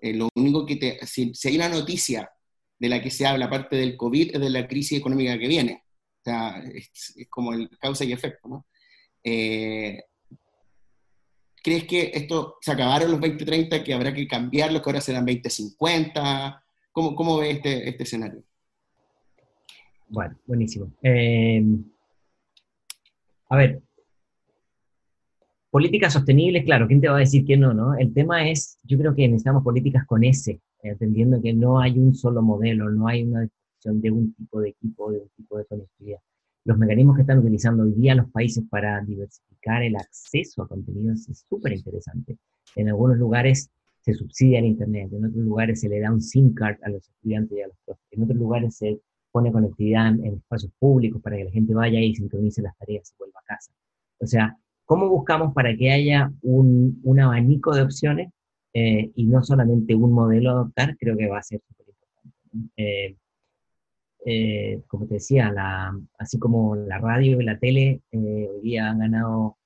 eh, lo único que te, si, hay una noticia de la que se habla, aparte del COVID, es de la crisis económica que viene. O sea, es, como el causa y efecto, ¿no? Eh, ¿Crees que esto se acabaron los 2030, que habrá que cambiarlo, que ahora serán 2050? ¿Cómo, cómo ves este, este escenario? Bueno, buenísimo. Eh, a ver, políticas sostenibles, claro, ¿quién te va a decir que no, no? El tema es, yo creo que necesitamos políticas con ese, entendiendo que no hay un solo modelo, no hay una decisión de un tipo de equipo, de un tipo de conectividad los mecanismos que están utilizando hoy día los países para diversificar el acceso a contenidos es súper interesante. En algunos lugares se subsidia el Internet, en otros lugares se le da un SIM card a los estudiantes y a los profes, en otros lugares se pone conectividad en espacios públicos para que la gente vaya y sincronice las tareas y vuelva a casa. O sea, ¿cómo buscamos para que haya un, un abanico de opciones eh, y no solamente un modelo a adoptar? Creo que va a ser súper importante. Eh, eh, como te decía, la, así como la radio y la tele eh, hoy día han ganado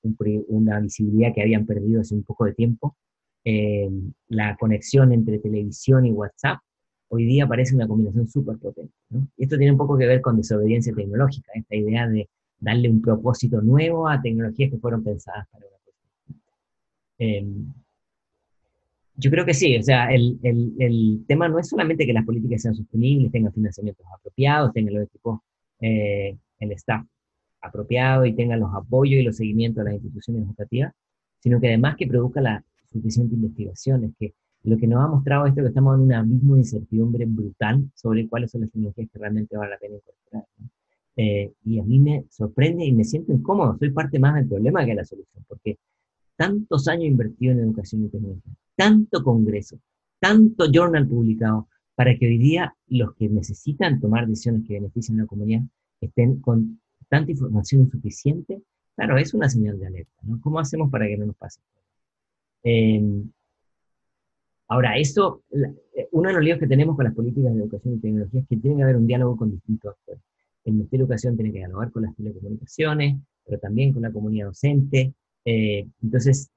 una visibilidad que habían perdido hace un poco de tiempo, eh, la conexión entre televisión y WhatsApp hoy día parece una combinación súper potente. ¿no? Y esto tiene un poco que ver con desobediencia tecnológica, esta idea de darle un propósito nuevo a tecnologías que fueron pensadas para una cosa. Yo creo que sí, o sea, el, el, el, tema no es solamente que las políticas sean sostenibles, tengan financiamientos apropiados, tengan los equipos, eh, el staff apropiado y tengan los apoyos y los seguimientos de las instituciones educativas, sino que además que produzca la suficiente investigación, es que lo que nos ha mostrado esto es que estamos en un abismo de incertidumbre brutal sobre cuáles son las tecnologías que realmente vale la pena incorporar. Eh, y a mí me sorprende y me siento incómodo, soy parte más del problema que de la solución, porque tantos años invertidos en educación y tecnología, tanto congreso, tanto journal publicado, para que hoy día los que necesitan tomar decisiones que beneficien a la comunidad estén con tanta información insuficiente, claro, es una señal de alerta, ¿no? ¿Cómo hacemos para que no nos pase? Eh, Ahora, eso, uno de los líos que tenemos con las políticas de educación y tecnología es que tiene que haber un diálogo con distintos actores. El Ministerio Educación tiene que dialogar con las telecomunicaciones, pero también con la comunidad docente. Eh, entonces,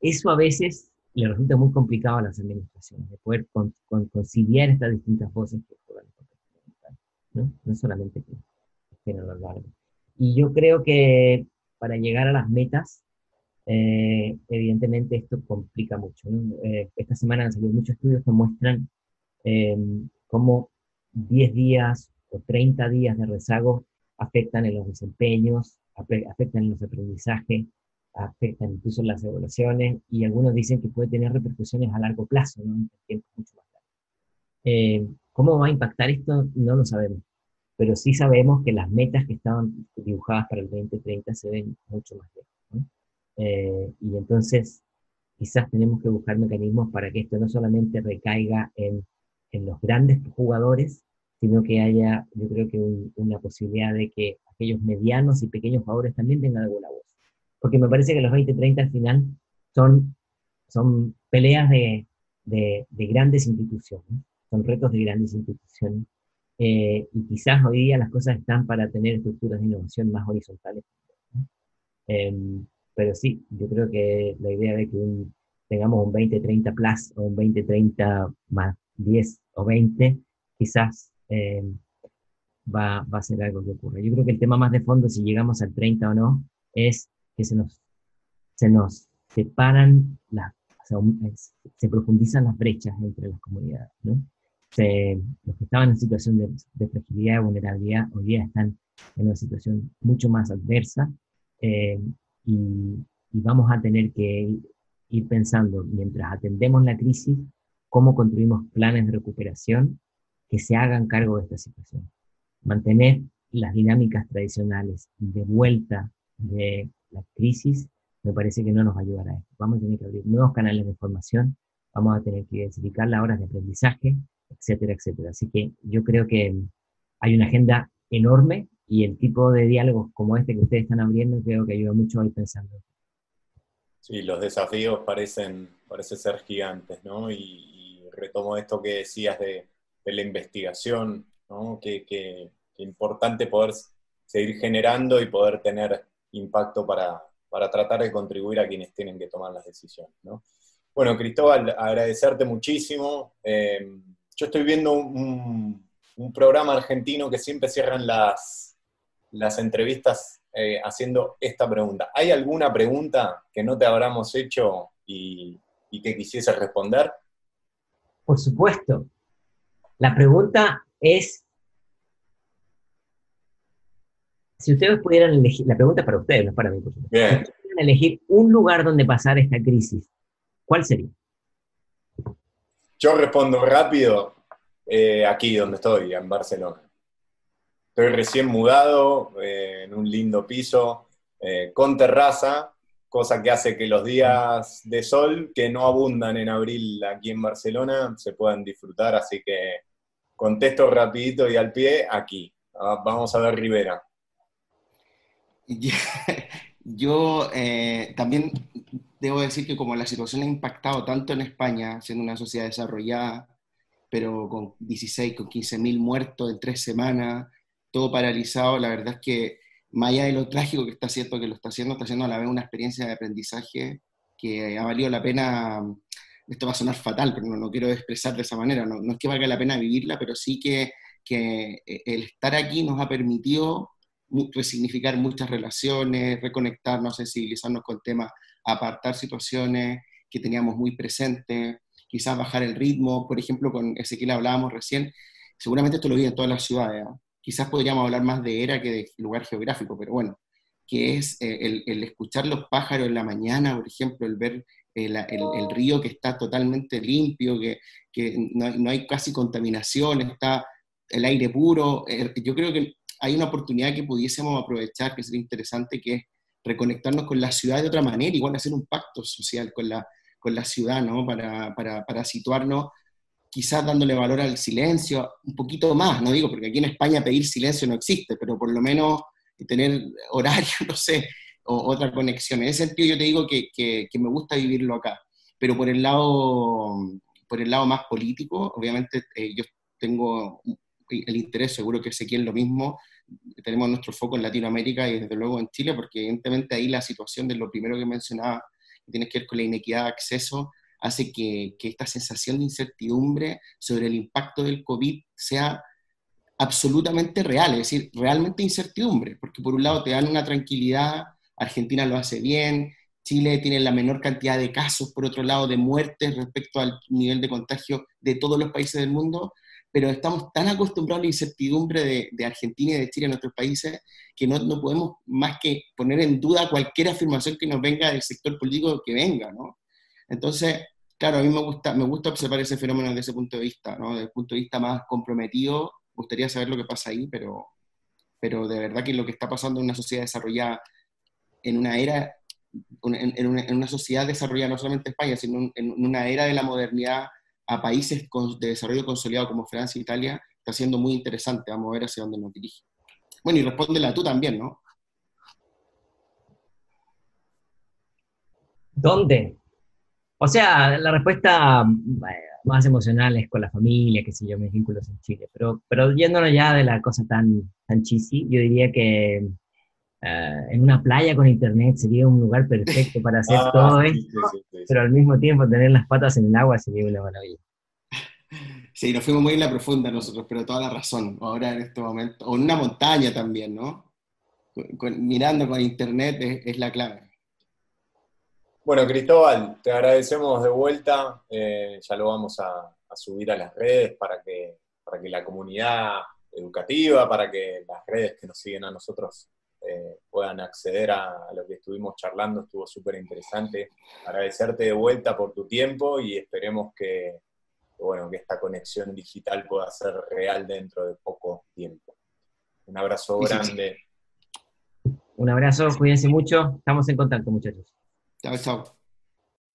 eso a veces le resulta muy complicado a las administraciones, de poder conciliar estas distintas voces ¿no? no solamente que, que no lo largo. Y yo creo que para llegar a las metas eh, evidentemente esto complica mucho. Eh, esta semana han salido muchos estudios que muestran eh, cómo 10 días o 30 días de rezago afectan en los desempeños, afectan en los aprendizajes, afectan incluso en las evaluaciones y algunos dicen que puede tener repercusiones a largo plazo, ¿no? en tiempo mucho más largo. ¿Cómo va a impactar esto? No lo sabemos, pero sí sabemos que las metas que estaban dibujadas para el 2030 se ven mucho más lejos. Eh, y entonces quizás tenemos que buscar mecanismos para que esto no solamente recaiga en, en los grandes jugadores, sino que haya, yo creo que una posibilidad de que aquellos medianos y pequeños jugadores también tengan alguna voz. Porque me parece que los 2030 al final son, son peleas de, de, grandes instituciones, son retos de grandes instituciones. Eh, y quizás hoy día las cosas están para tener estructuras de innovación más horizontales. Em, pero sí, yo creo que la idea de que tengamos un 20-30 plus o un 20-30 más 10 o 20, quizás eh, va, va, a ser algo que ocurra. Yo creo que el tema más de fondo, si llegamos al 30 o no, es que se nos, se nos separan, las, se profundizan las brechas entre las comunidades. ¿no? los que estaban en situación de, de, fragilidad y vulnerabilidad hoy día están en una situación mucho más adversa. Eh, y, vamos a tener que ir pensando, mientras atendemos la crisis, cómo construimos planes de recuperación que se hagan cargo de esta situación. Mantener las dinámicas tradicionales de vuelta de la crisis me parece que no nos va a ayudar a esto. Vamos a tener que abrir nuevos canales de formación, vamos a tener que identificar las horas de aprendizaje, etcétera, etcétera. Así que yo creo que hay una agenda enorme y el tipo de diálogos como este que ustedes están abriendo creo que ayuda mucho a ir pensando. Sí, los desafíos parecen, parece ser gigantes, ¿no? Y, retomo esto que decías de, la investigación, ¿no? Que, importante poder seguir generando y poder tener impacto para, para, tratar de contribuir a quienes tienen que tomar las decisiones, ¿no? Bueno, Cristóbal, agradecerte muchísimo. Eh, yo estoy viendo un, programa argentino que siempre cierran las, las entrevistas eh, haciendo esta pregunta. ¿Hay alguna pregunta que no te habramos hecho y, que quisiese responder? Por supuesto. La pregunta es, si ustedes pudieran elegir, la pregunta es para ustedes, no es para mí, por supuesto. Si pudieran elegir un lugar donde pasar esta crisis, ¿cuál sería? Yo respondo rápido, eh, aquí donde estoy, en Barcelona. Estoy recién mudado eh, en un lindo piso eh, con terraza, cosa que hace que los días de sol, que no abundan en abril aquí en Barcelona, se puedan disfrutar. Así que contesto rapidito y al pie aquí. Ah, vamos a ver Rivera. <laughs> Yo eh, también debo decir que como la situación ha impactado tanto en España, siendo una sociedad desarrollada, pero con 16, con 15 mil muertos en tres semanas, todo paralizado, la verdad es que más allá de lo trágico que está haciendo, que lo está haciendo, está haciendo a la vez una experiencia de aprendizaje que ha valido la pena, esto va a sonar fatal, pero no, no quiero expresar de esa manera, no, no, es que valga la pena vivirla, pero sí que, que el estar aquí nos ha permitido resignificar muchas relaciones, reconectarnos, sensibilizarnos con temas, apartar situaciones que teníamos muy presentes, quizás bajar el ritmo, por ejemplo, con Ezequiel hablábamos recién, seguramente esto lo vi en todas las ciudades, quizás podríamos hablar más de era que de lugar geográfico, pero bueno, que es eh, el, escuchar los pájaros en la mañana, por ejemplo, el ver el, río que está totalmente limpio, que, no, hay casi contaminación, está el aire puro. Eh, yo creo que hay una oportunidad que pudiésemos aprovechar, que sería interesante, que es reconectarnos con la ciudad de otra manera, igual hacer un pacto social con la, con la ciudad, ¿no? Para, para, para situarnos quizás dándole valor al silencio, un poquito más, no digo, porque aquí en España pedir silencio no existe, pero por lo menos tener horario, <laughs> no sé, o otra conexión. En ese sentido yo te digo que, que, me gusta vivirlo acá, pero por el lado, por el lado más político, obviamente eh, yo tengo el interés, seguro que quién lo mismo, tenemos nuestro foco en Latinoamérica y desde luego en Chile, porque evidentemente ahí la situación de lo primero que mencionaba, que tiene que ver con la inequidad de acceso, hace que, esta sensación de incertidumbre sobre el impacto del COVID sea absolutamente real, es decir, realmente incertidumbre, porque por un lado te dan una tranquilidad, Argentina lo hace bien, Chile tiene la menor cantidad de casos, por otro lado, de muertes respecto al nivel de contagio de todos los países del mundo, pero estamos tan acostumbrados a la incertidumbre de, Argentina y de Chile en nuestros países que no, no, podemos más que poner en duda cualquier afirmación que nos venga del sector político que venga, ¿no? Entonces, claro, a mí me gusta, observar ese fenómeno desde ese punto de vista, ¿no? Desde el punto de vista más comprometido, me gustaría saber lo que pasa ahí, pero, pero de verdad que lo que está pasando en una sociedad desarrollada, en una era, en una sociedad desarrollada no solamente en España, sino en una era de la modernidad a países de desarrollo consolidado como Francia e Italia, está siendo muy interesante. Vamos a ver hacia dónde nos dirige. Bueno, y respóndela tú también, ¿no? ¿Dónde? O sea, la respuesta más emocional es con la familia, qué sé yo, mis vínculos en Chile. Pero, pero yéndonos ya de la cosa tan, tan cheesy, yo diría que eh, en una playa con internet sería un lugar perfecto para hacer <laughs> ah, todo esto, pero al mismo tiempo tener las patas en el agua sería una maravilla. Sí, nos fuimos muy en la profunda nosotros, pero toda la razón. Ahora en este momento, o en una montaña también, ¿no? mirando con internet es la clave. Bueno, Cristóbal, te agradecemos de vuelta. Eh, ya lo vamos a, subir a las redes para que, para que la comunidad educativa, para que las redes que nos siguen a nosotros eh, puedan acceder a, lo que estuvimos charlando. Estuvo súper interesante. Agradecerte de vuelta por tu tiempo y esperemos que, bueno, que esta conexión digital pueda ser real dentro de poco tiempo. Un abrazo grande. Un abrazo, cuídense mucho. Estamos en contacto, muchachos. Chào.